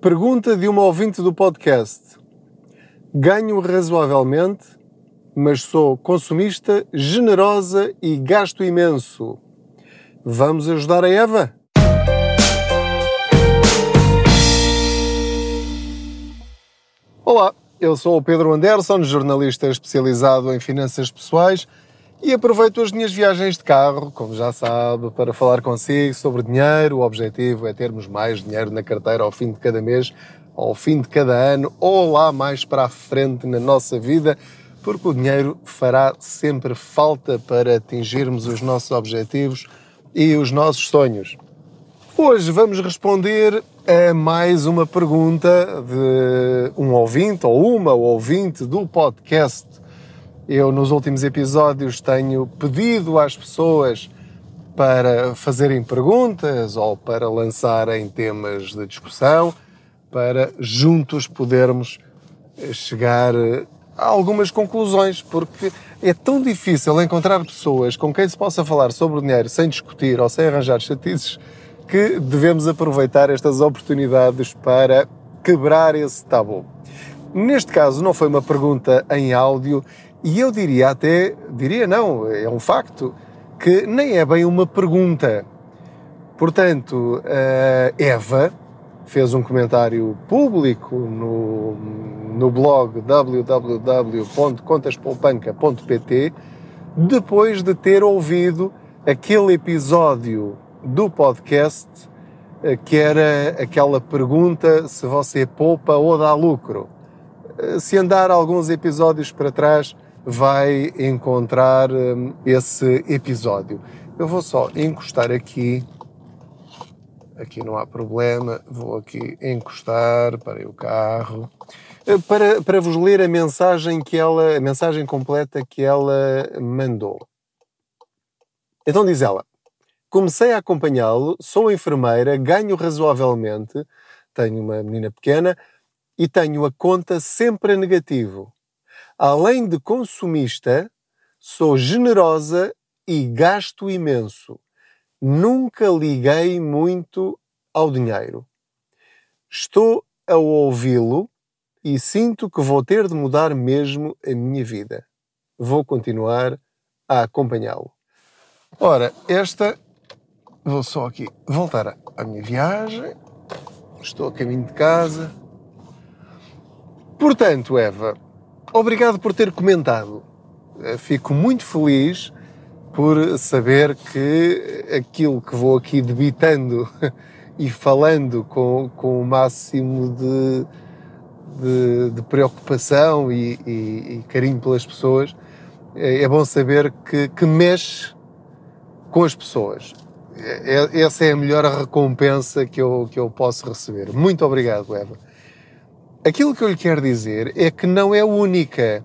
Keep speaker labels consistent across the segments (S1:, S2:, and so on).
S1: Pergunta de uma ouvinte do podcast. Ganho razoavelmente, mas sou consumista, generosa e gasto imenso. Vamos ajudar a Eva? Olá, eu sou o Pedro Anderson, jornalista especializado em finanças pessoais e aproveito as minhas viagens de carro, como já sabe, para falar consigo sobre dinheiro. O objetivo é termos mais dinheiro na carteira ao fim de cada mês, ao fim de cada ano ou lá mais para a frente na nossa vida, porque o dinheiro fará sempre falta para atingirmos os nossos objetivos e os nossos sonhos. Hoje vamos responder a mais uma pergunta de um ouvinte ou uma ouvinte do podcast eu, nos últimos episódios, tenho pedido às pessoas para fazerem perguntas ou para lançarem temas de discussão, para juntos podermos chegar a algumas conclusões, porque é tão difícil encontrar pessoas com quem se possa falar sobre o dinheiro sem discutir ou sem arranjar chatices que devemos aproveitar estas oportunidades para quebrar esse tabu. Neste caso, não foi uma pergunta em áudio e eu diria até, diria não, é um facto, que nem é bem uma pergunta. Portanto, Eva fez um comentário público no, no blog www.contaspoupanca.pt depois de ter ouvido aquele episódio do podcast eh, que era aquela pergunta se você poupa ou dá lucro. Eh, se andar alguns episódios para trás, vai encontrar hum, esse episódio. Eu vou só encostar aqui, aqui não há problema, vou aqui encostar, para o carro, eh, para, para vos ler a mensagem que ela, a mensagem completa que ela mandou. Então diz ela, comecei a acompanhá-lo, sou enfermeira, ganho razoavelmente, tenho uma menina pequena e tenho a conta sempre a negativo além de consumista, sou generosa e gasto imenso. Nunca liguei muito ao dinheiro. Estou a ouvi-lo e sinto que vou ter de mudar mesmo a minha vida. Vou continuar a acompanhá-lo. Ora, esta. Vou só aqui voltar à minha viagem. Estou a caminho de casa. Portanto, Eva, Obrigado por ter comentado. Eh, fico muito feliz por saber que aquilo que vou aqui debitando e falando com, com o máximo de, de, de preocupação e, e, e, carinho pelas pessoas, é, é bom saber que, que mexe com as pessoas. É, é, essa é a melhor recompensa que eu, que eu posso receber. Muito obrigado, Eva. Aquilo que eu lhe quero dizer é que não é única.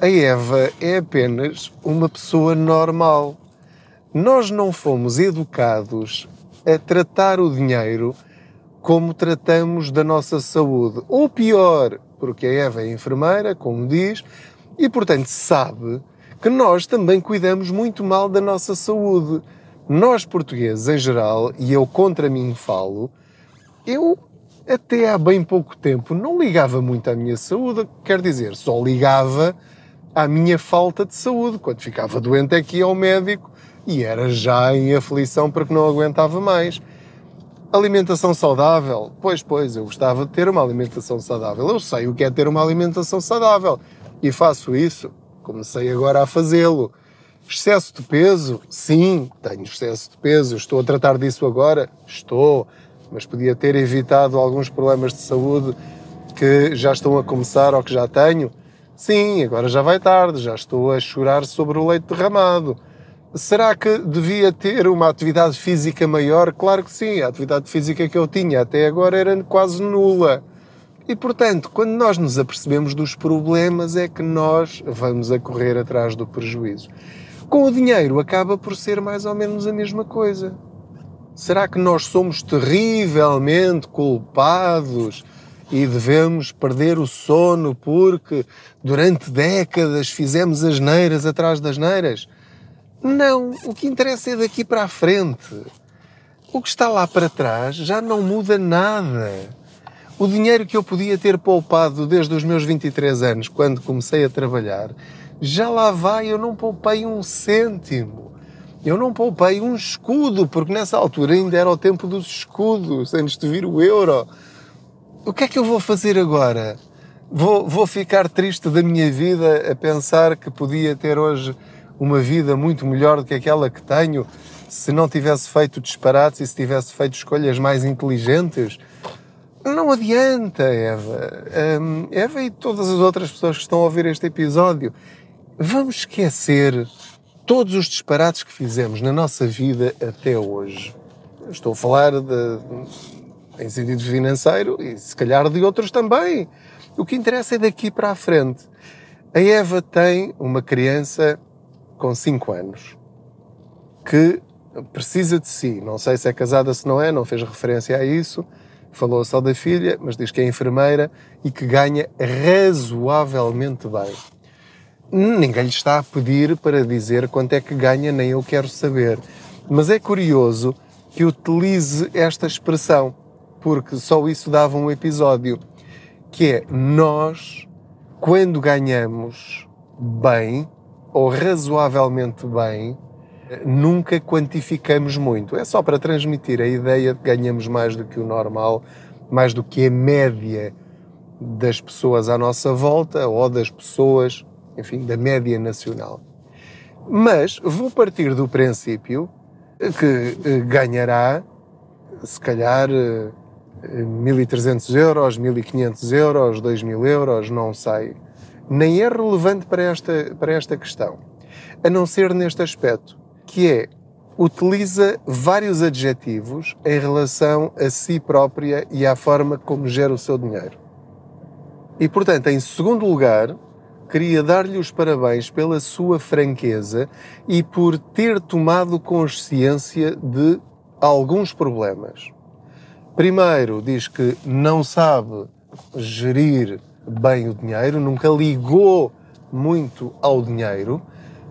S1: A Eva é apenas uma pessoa normal. Nós não fomos educados a tratar o dinheiro como tratamos da nossa saúde. Ou pior, porque a Eva é enfermeira, como diz, e portanto sabe que nós também cuidamos muito mal da nossa saúde. Nós portugueses em geral, e eu contra mim falo, eu até há bem pouco tempo não ligava muito à minha saúde, quer dizer, só ligava à minha falta de saúde. Quando ficava doente aqui ao médico e era já em aflição porque não aguentava mais. Alimentação saudável? Pois, pois, eu gostava de ter uma alimentação saudável. Eu sei o que é ter uma alimentação saudável e faço isso. Comecei agora a fazê-lo. Excesso de peso? Sim, tenho excesso de peso. Estou a tratar disso agora? Estou mas podia ter evitado alguns problemas de saúde que já estão a começar ou que já tenho. Sim, agora já vai tarde, já estou a chorar sobre o leite derramado. Será que devia ter uma atividade física maior? Claro que sim, a atividade física que eu tinha até agora era quase nula. E portanto, quando nós nos apercebemos dos problemas, é que nós vamos a correr atrás do prejuízo. Com o dinheiro acaba por ser mais ou menos a mesma coisa. Será que nós somos terrivelmente culpados e devemos perder o sono porque durante décadas fizemos as neiras atrás das neiras? Não, o que interessa é daqui para a frente. O que está lá para trás já não muda nada. O dinheiro que eu podia ter poupado desde os meus 23 anos, quando comecei a trabalhar, já lá vai, eu não poupei um cêntimo. Eu não poupei um escudo, porque nessa altura ainda era o tempo dos escudos, antes de vir o euro. O que é que eu vou fazer agora? Vou, vou ficar triste da minha vida a pensar que podia ter hoje uma vida muito melhor do que aquela que tenho se não tivesse feito disparates e se tivesse feito escolhas mais inteligentes? Não adianta, Eva. Um, Eva e todas as outras pessoas que estão a ouvir este episódio. Vamos esquecer todos os disparates que fizemos na nossa vida até hoje. Estou a falar de, em sentido financeiro e se calhar de outros também. O que interessa é daqui para a frente. A Eva tem uma criança com 5 anos que precisa de si. Não sei se é casada, se não é, não fez referência a isso. Falou só da filha, mas diz que é enfermeira e que ganha razoavelmente bem. Ninguém lhe está a pedir para dizer quanto é que ganha, nem eu quero saber. Mas é curioso que utilize esta expressão, porque só isso dava um episódio, que é nós, quando ganhamos bem, ou razoavelmente bem, nunca quantificamos muito. É só para transmitir a ideia de que ganhamos mais do que o normal, mais do que a média das pessoas à nossa volta ou das pessoas, enfim, da média nacional. Mas vou partir do princípio que eh, ganhará, se calhar, 1.300 eh, euros, 1.500 euros, 2.000 euros, não sei. Nem é relevante para esta, para esta questão. A não ser neste aspecto que é utiliza vários adjetivos em relação a si própria e à forma como gera o seu dinheiro. E, portanto, em segundo lugar, queria dar-lhe os parabéns pela sua franqueza e por ter tomado consciência de alguns problemas. Primeiro, diz que não sabe gerir bem o dinheiro, nunca ligou muito ao dinheiro,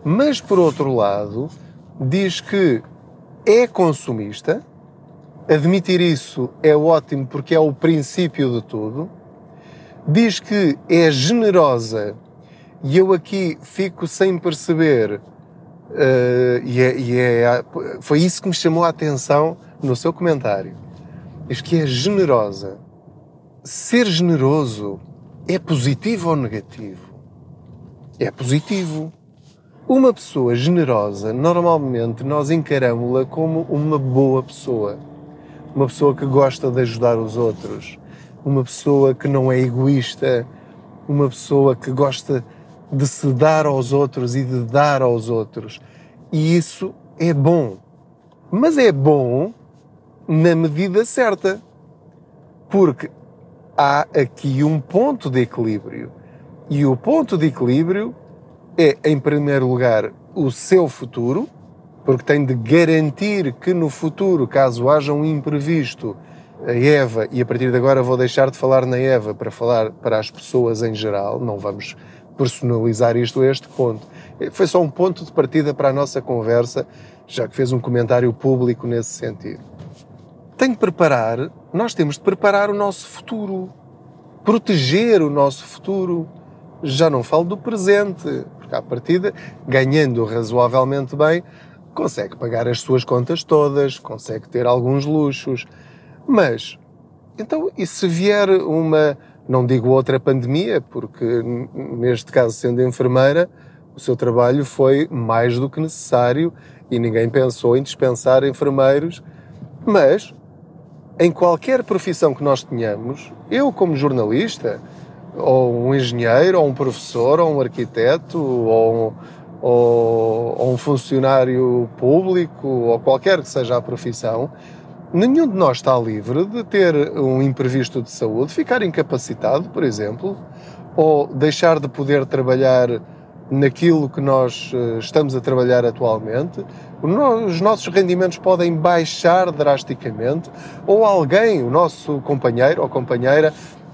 S1: mas por outro lado, diz que é consumista, admitir isso é ótimo porque é o princípio de tudo, diz que é generosa e eu aqui fico sem perceber, uh, e, é, e é, foi isso que me chamou a atenção no seu comentário. Diz que é generosa. Ser generoso é positivo ou negativo? É positivo. Uma pessoa generosa, normalmente nós encaramos-la como uma boa pessoa. Uma pessoa que gosta de ajudar os outros. Uma pessoa que não é egoísta. Uma pessoa que gosta de se dar aos outros e de dar aos outros. E isso é bom. Mas é bom na medida certa. Porque há aqui um ponto de equilíbrio. E o ponto de equilíbrio é, em primeiro lugar, o seu futuro, porque tem de garantir que no futuro, caso haja um imprevisto, a Eva, e a partir de agora vou deixar de falar na Eva para falar para as pessoas em geral, não vamos personalizar isto a este ponto. Foi só um ponto de partida para a nossa conversa, já que fez um comentário público nesse sentido. Tem de preparar, nós temos de preparar o nosso futuro, proteger o nosso futuro. Já não falo do presente, porque à partida, ganhando razoavelmente bem, consegue pagar as suas contas todas, consegue ter alguns luxos. Mas, então, e se vier uma, não digo outra pandemia, porque neste caso, sendo enfermeira, o seu trabalho foi mais do que necessário e ninguém pensou em dispensar enfermeiros, mas em qualquer profissão que nós tenhamos, eu como jornalista, ou um engenheiro, ou um professor, ou um arquiteto, ou, ou, ou um funcionário público, ou qualquer que seja a profissão, nenhum de nós está livre de ter um imprevisto de saúde, ficar incapacitado, por exemplo, ou deixar de poder trabalhar naquilo que nós eh, estamos a trabalhar atualmente, os nossos rendimentos podem baixar drasticamente, ou alguém, o nosso companheiro ou companheira,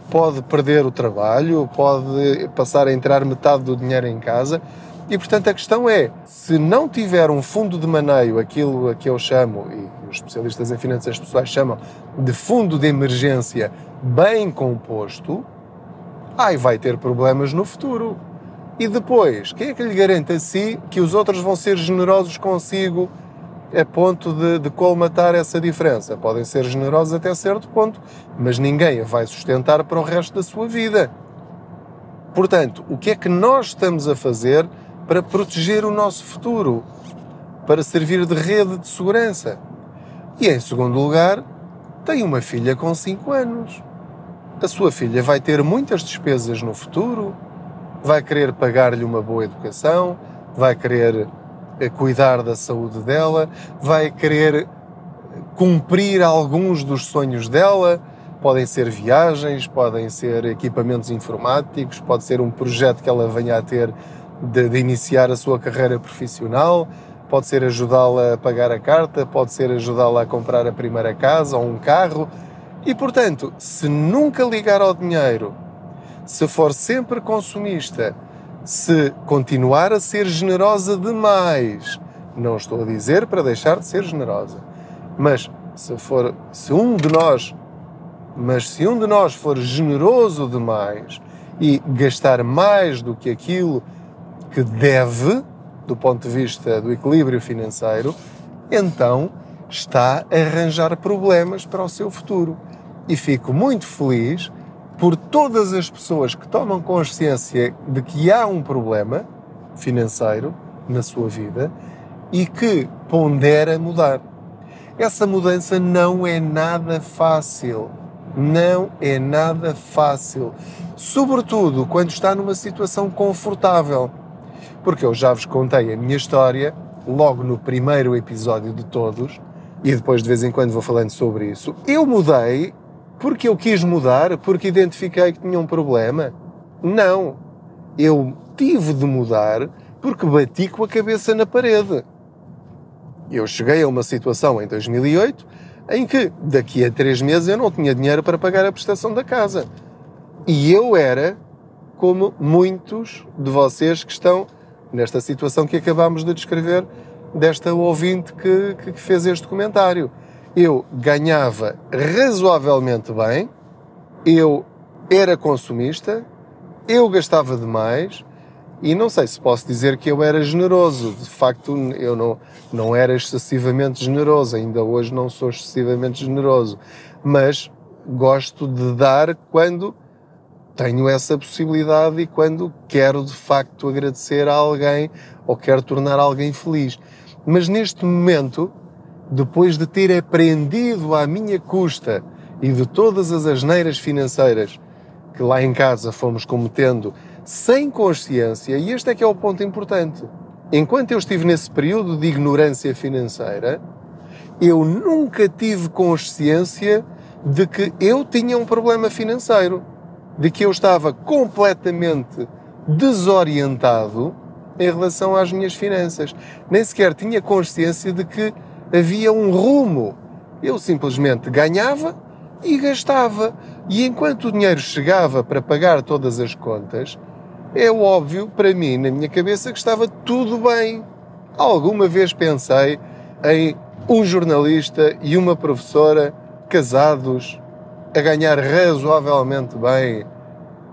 S1: pode perder o trabalho, pode passar a entrar metade do dinheiro em casa. E portanto a questão é, se não tiver um fundo de maneio, aquilo a que eu chamo, e os especialistas em finanças pessoais chamam, de fundo de emergência bem composto, ai, vai ter problemas no futuro. E depois, quem é que lhe garante a si que os outros vão ser generosos consigo a ponto de, de colmatar essa diferença? Podem ser generosos até certo ponto, mas ninguém a vai sustentar para o resto da sua vida. Portanto, o que é que nós estamos a fazer para proteger o nosso futuro? Para servir de rede de segurança? E em segundo lugar, tem uma filha com 5 anos. A sua filha vai ter muitas despesas no futuro, vai querer pagar-lhe uma boa educação, vai querer eh, cuidar da saúde dela, vai querer cumprir alguns dos sonhos dela. Podem ser viagens, podem ser equipamentos informáticos, pode ser um projeto que ela venha a ter de, de iniciar a sua carreira profissional, pode ser ajudá-la a pagar a carta, pode ser ajudá-la a comprar a primeira casa ou um carro. E portanto, se nunca ligar ao dinheiro, se for sempre consumista, se continuar a ser generosa demais, não estou a dizer para deixar de ser generosa, mas se for, se um de nós, mas se um de nós for generoso demais e gastar mais do que aquilo que deve, do ponto de vista do equilíbrio financeiro, então está a arranjar problemas para o seu futuro. E fico muito feliz por todas as pessoas que tomam consciência de que há um problema financeiro na sua vida e que pondera mudar. Essa mudança não é nada fácil. Não é nada fácil. Sobretudo quando está numa situação confortável porque eu já vos contei a minha história logo no primeiro episódio de todos e depois de vez em quando vou falando sobre isso. Eu mudei porque eu quis mudar, porque identifiquei que tinha um problema. Não. Eu tive de mudar porque bati com a cabeça na parede. Eu cheguei a uma situação em 2008 em que daqui a três meses eu não tinha dinheiro para pagar a prestação da casa. E eu era como muitos de vocês que estão nesta situação que acabámos de descrever desta ouvinte que, que fez este comentário. Eu ganhava razoavelmente bem, eu era consumista, eu gastava demais e não sei se posso dizer que eu era generoso. De facto, eu não, não era excessivamente generoso, ainda hoje não sou excessivamente generoso, mas gosto de dar quando tenho essa possibilidade e quando quero de facto agradecer a alguém ou quero tornar alguém feliz. Mas neste momento, depois de ter aprendido à minha custa e de todas as asneiras financeiras que lá em casa fomos cometendo sem consciência, e este é que é o ponto importante. Enquanto eu estive nesse período de ignorância financeira, eu nunca tive consciência de que eu tinha um problema financeiro de que eu estava completamente desorientado em relação às minhas finanças. Nem sequer tinha consciência de que havia um rumo. Eu simplesmente ganhava e gastava. E enquanto o dinheiro chegava para pagar todas as contas, é óbvio para mim, na minha cabeça, que estava tudo bem. Alguma vez pensei em um jornalista e uma professora casados a ganhar razoavelmente bem,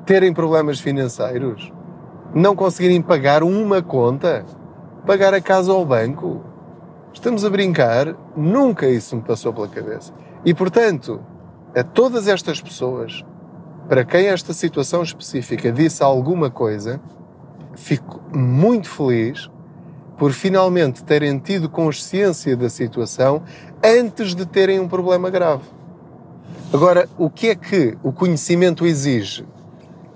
S1: terem problemas financeiros, não conseguirem pagar uma conta, pagar a casa ao banco. Estamos a brincar? Nunca isso me passou pela cabeça. E portanto, a todas estas pessoas, para quem esta situação específica disse alguma coisa, fico muito feliz por finalmente terem tido consciência da situação antes de terem um problema grave. Agora, o que é que o conhecimento exige?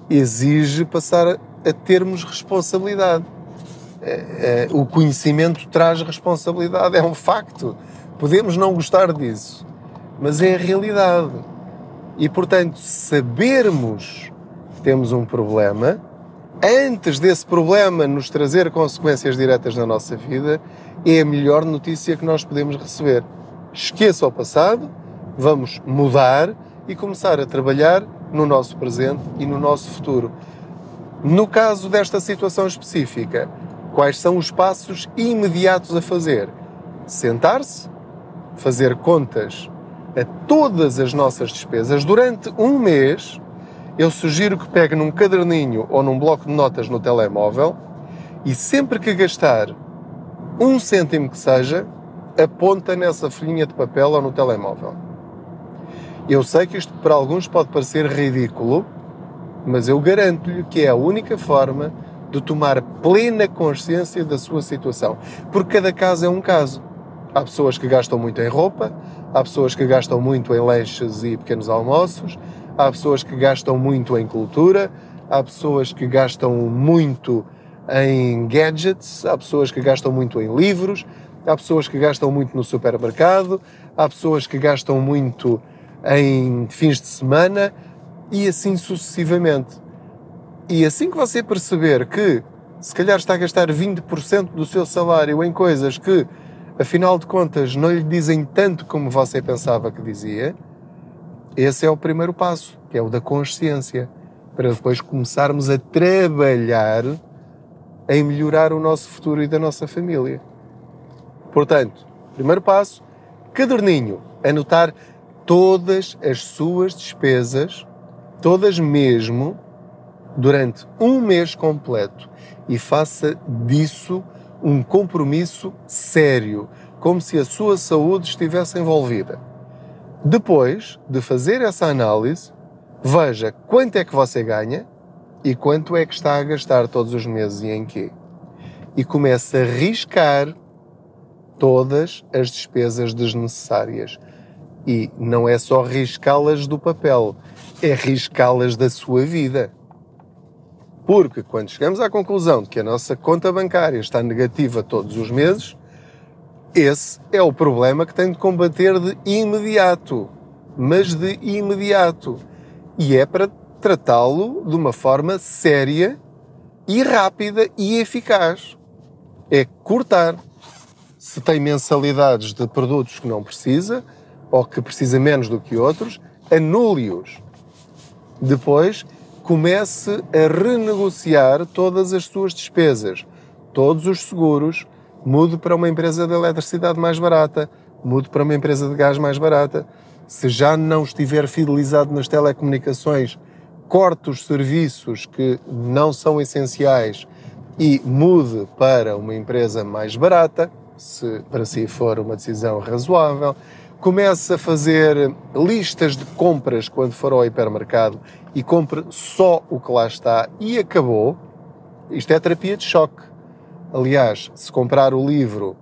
S1: Exige passar a termos responsabilidade. É, é, o conhecimento traz responsabilidade, é um facto. Podemos não gostar disso, mas é a realidade. E, portanto, sabermos que temos um problema, antes desse problema nos trazer consequências diretas na nossa vida, é a melhor notícia que nós podemos receber. Esqueça o passado, vamos mudar e começar a trabalhar no nosso presente e no nosso futuro. No caso desta situação específica, quais são os passos imediatos a fazer? Sentar-se, fazer contas a todas as nossas despesas durante um mês, eu sugiro que pegue num caderninho ou num bloco de notas no telemóvel e sempre que gastar um cêntimo que seja, aponta nessa folhinha de papel ou no telemóvel. Eu sei que isto para alguns pode parecer ridículo, mas eu garanto-lhe que é a única forma de tomar plena consciência da sua situação. Porque cada caso é um caso. Há pessoas que gastam muito em roupa, há pessoas que gastam muito em lanches e pequenos almoços, há pessoas que gastam muito em cultura, há pessoas que gastam muito em gadgets, há pessoas que gastam muito em livros, há pessoas que gastam muito no supermercado, há pessoas que gastam muito em fins de semana e assim sucessivamente. E assim que você perceber que se calhar está a gastar 20% do seu salário em coisas que, afinal de contas, não lhe dizem tanto como você pensava que dizia, esse é o primeiro passo, que é o da consciência, para depois começarmos a trabalhar em melhorar o nosso futuro e da nossa família. Portanto, primeiro passo, caderninho, anotar todas as suas despesas, todas mesmo, durante um mês completo e faça disso um compromisso sério, como se a sua saúde estivesse envolvida. Depois de fazer essa análise, veja quanto é que você ganha e quanto é que está a gastar todos os meses e em quê. E comece a riscar todas as despesas desnecessárias. E não é só riscá-las do papel, é riscá-las da sua vida. Porque quando chegamos à conclusão de que a nossa conta bancária está negativa todos os meses, esse é o problema que tem de combater de imediato. Mas de imediato. E é para tratá-lo de uma forma séria e rápida e eficaz. É cortar. Se tem mensalidades de produtos que não precisa, ou que precisa menos do que outros, anule-os. Depois, comece a renegociar todas as suas despesas, todos os seguros, mude para uma empresa de eletricidade mais barata, mude para uma empresa de gás mais barata. Se já não estiver fidelizado nas telecomunicações, corte os serviços que não são essenciais e mude para uma empresa mais barata, se para si for uma decisão razoável. Comece a fazer listas de compras quando for ao hipermercado e compre só o que lá está e acabou. Isto é terapia de choque. Aliás, se comprar o livro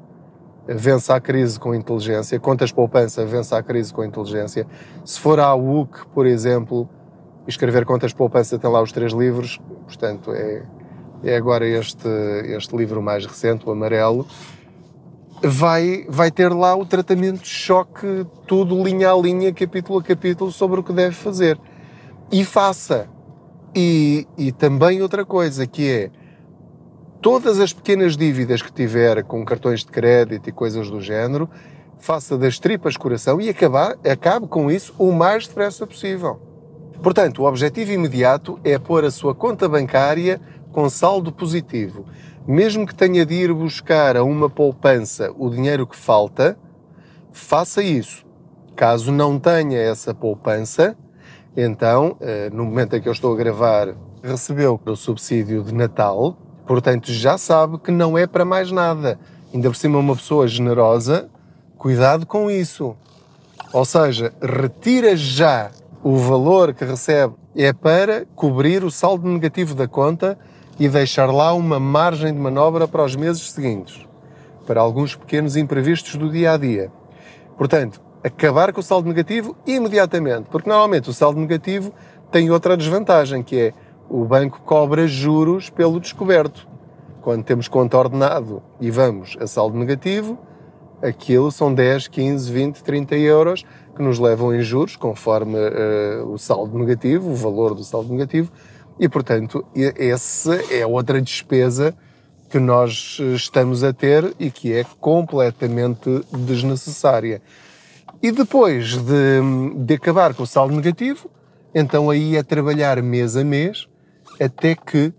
S1: Vença a Crise com Inteligência, Contas Poupança, Vença a Crise com Inteligência, se for à UC, por exemplo, escrever Contas Poupança tem lá os três livros, portanto é, é agora este, este livro mais recente, o amarelo, vai, vai ter lá o tratamento de choque, tudo linha a linha, capítulo a capítulo, sobre o que deve fazer. E faça. E, e também outra coisa, que é todas as pequenas dívidas que tiver com cartões de crédito e coisas do género, faça das tripas coração e acabar, acabe com isso o mais depressa possível. Portanto, o objetivo imediato é pôr a sua conta bancária com saldo positivo mesmo que tenha de ir buscar a uma poupança o dinheiro que falta, faça isso. Caso não tenha essa poupança, então, eh, no momento em que eu estou a gravar, recebeu o subsídio de Natal, portanto já sabe que não é para mais nada. Ainda por cima, uma pessoa generosa, cuidado com isso. Ou seja, retira já o valor que recebe, é para cobrir o saldo negativo da conta e deixar lá uma margem de manobra para os meses seguintes, para alguns pequenos imprevistos do dia a dia. Portanto, acabar com o saldo negativo imediatamente, porque normalmente o saldo negativo tem outra desvantagem, que é o banco cobra juros pelo descoberto. Quando temos conta ordenado e vamos a saldo negativo, aquilo são 10, 15, 20, 30 euros que nos levam em juros, conforme uh, o saldo negativo, o valor do saldo negativo, e, portanto, essa é outra despesa que nós eh, estamos a ter e que é completamente desnecessária. E depois de, de acabar com o saldo negativo, então aí é trabalhar mês a mês até que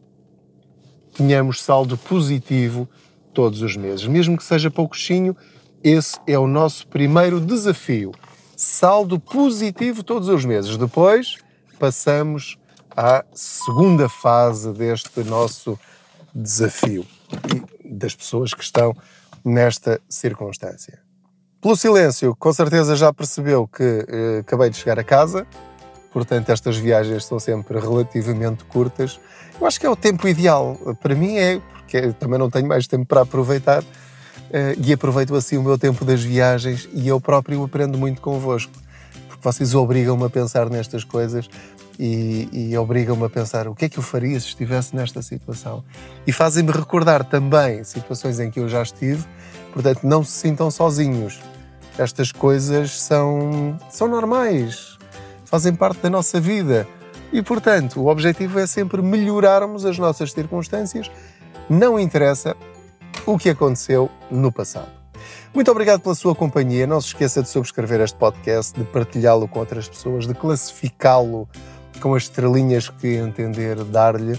S1: tenhamos saldo positivo todos os meses. Mesmo que seja pouquinho, esse é o nosso primeiro desafio. saldo positivo todos os meses. Depois passamos à segunda fase deste nosso desafio e das pessoas que estão nesta circunstância. Pelo silêncio, com certeza já percebeu que eh, acabei de chegar a casa, portanto, estas viagens são sempre relativamente curtas. Eu acho que é o tempo ideal. Para mim é, porque também não tenho mais tempo para aproveitar eh, e aproveito assim o meu tempo das viagens e eu próprio aprendo muito convosco, porque vocês obrigam-me a pensar nestas coisas e, e obrigam-me a pensar o que é que eu faria se estivesse nesta situação. E fazem-me recordar também situações em que eu já estive, portanto, não se sintam sozinhos estas coisas são, são normais, fazem parte da nossa vida. E, portanto, o objetivo é sempre melhorarmos as nossas circunstâncias, não interessa o que aconteceu no passado. Muito obrigado pela sua companhia. Não se esqueça de subscrever este podcast, de partilhá-lo com outras pessoas, de classificá-lo com as estrelinhas que entender dar-lhe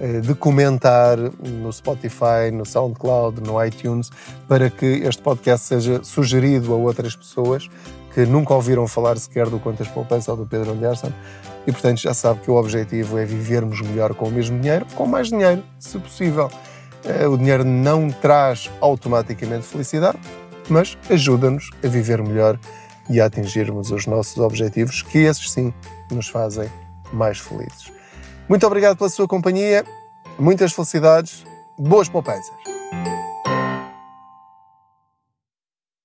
S1: eh, de comentar no Spotify, no SoundCloud, no iTunes, para que este podcast seja sugerido a outras pessoas que nunca ouviram falar sequer do Contas Poupança ou do Pedro Anderson. E, portanto, já sabe que o objetivo é vivermos melhor com o mesmo dinheiro, com mais dinheiro, se possível. Eh, o dinheiro não traz automaticamente felicidade, mas ajuda-nos a viver melhor e a atingirmos os nossos objetivos, que esses sim nos fazem mais felizes. Muito obrigado pela sua companhia, muitas felicidades, boas poupanças.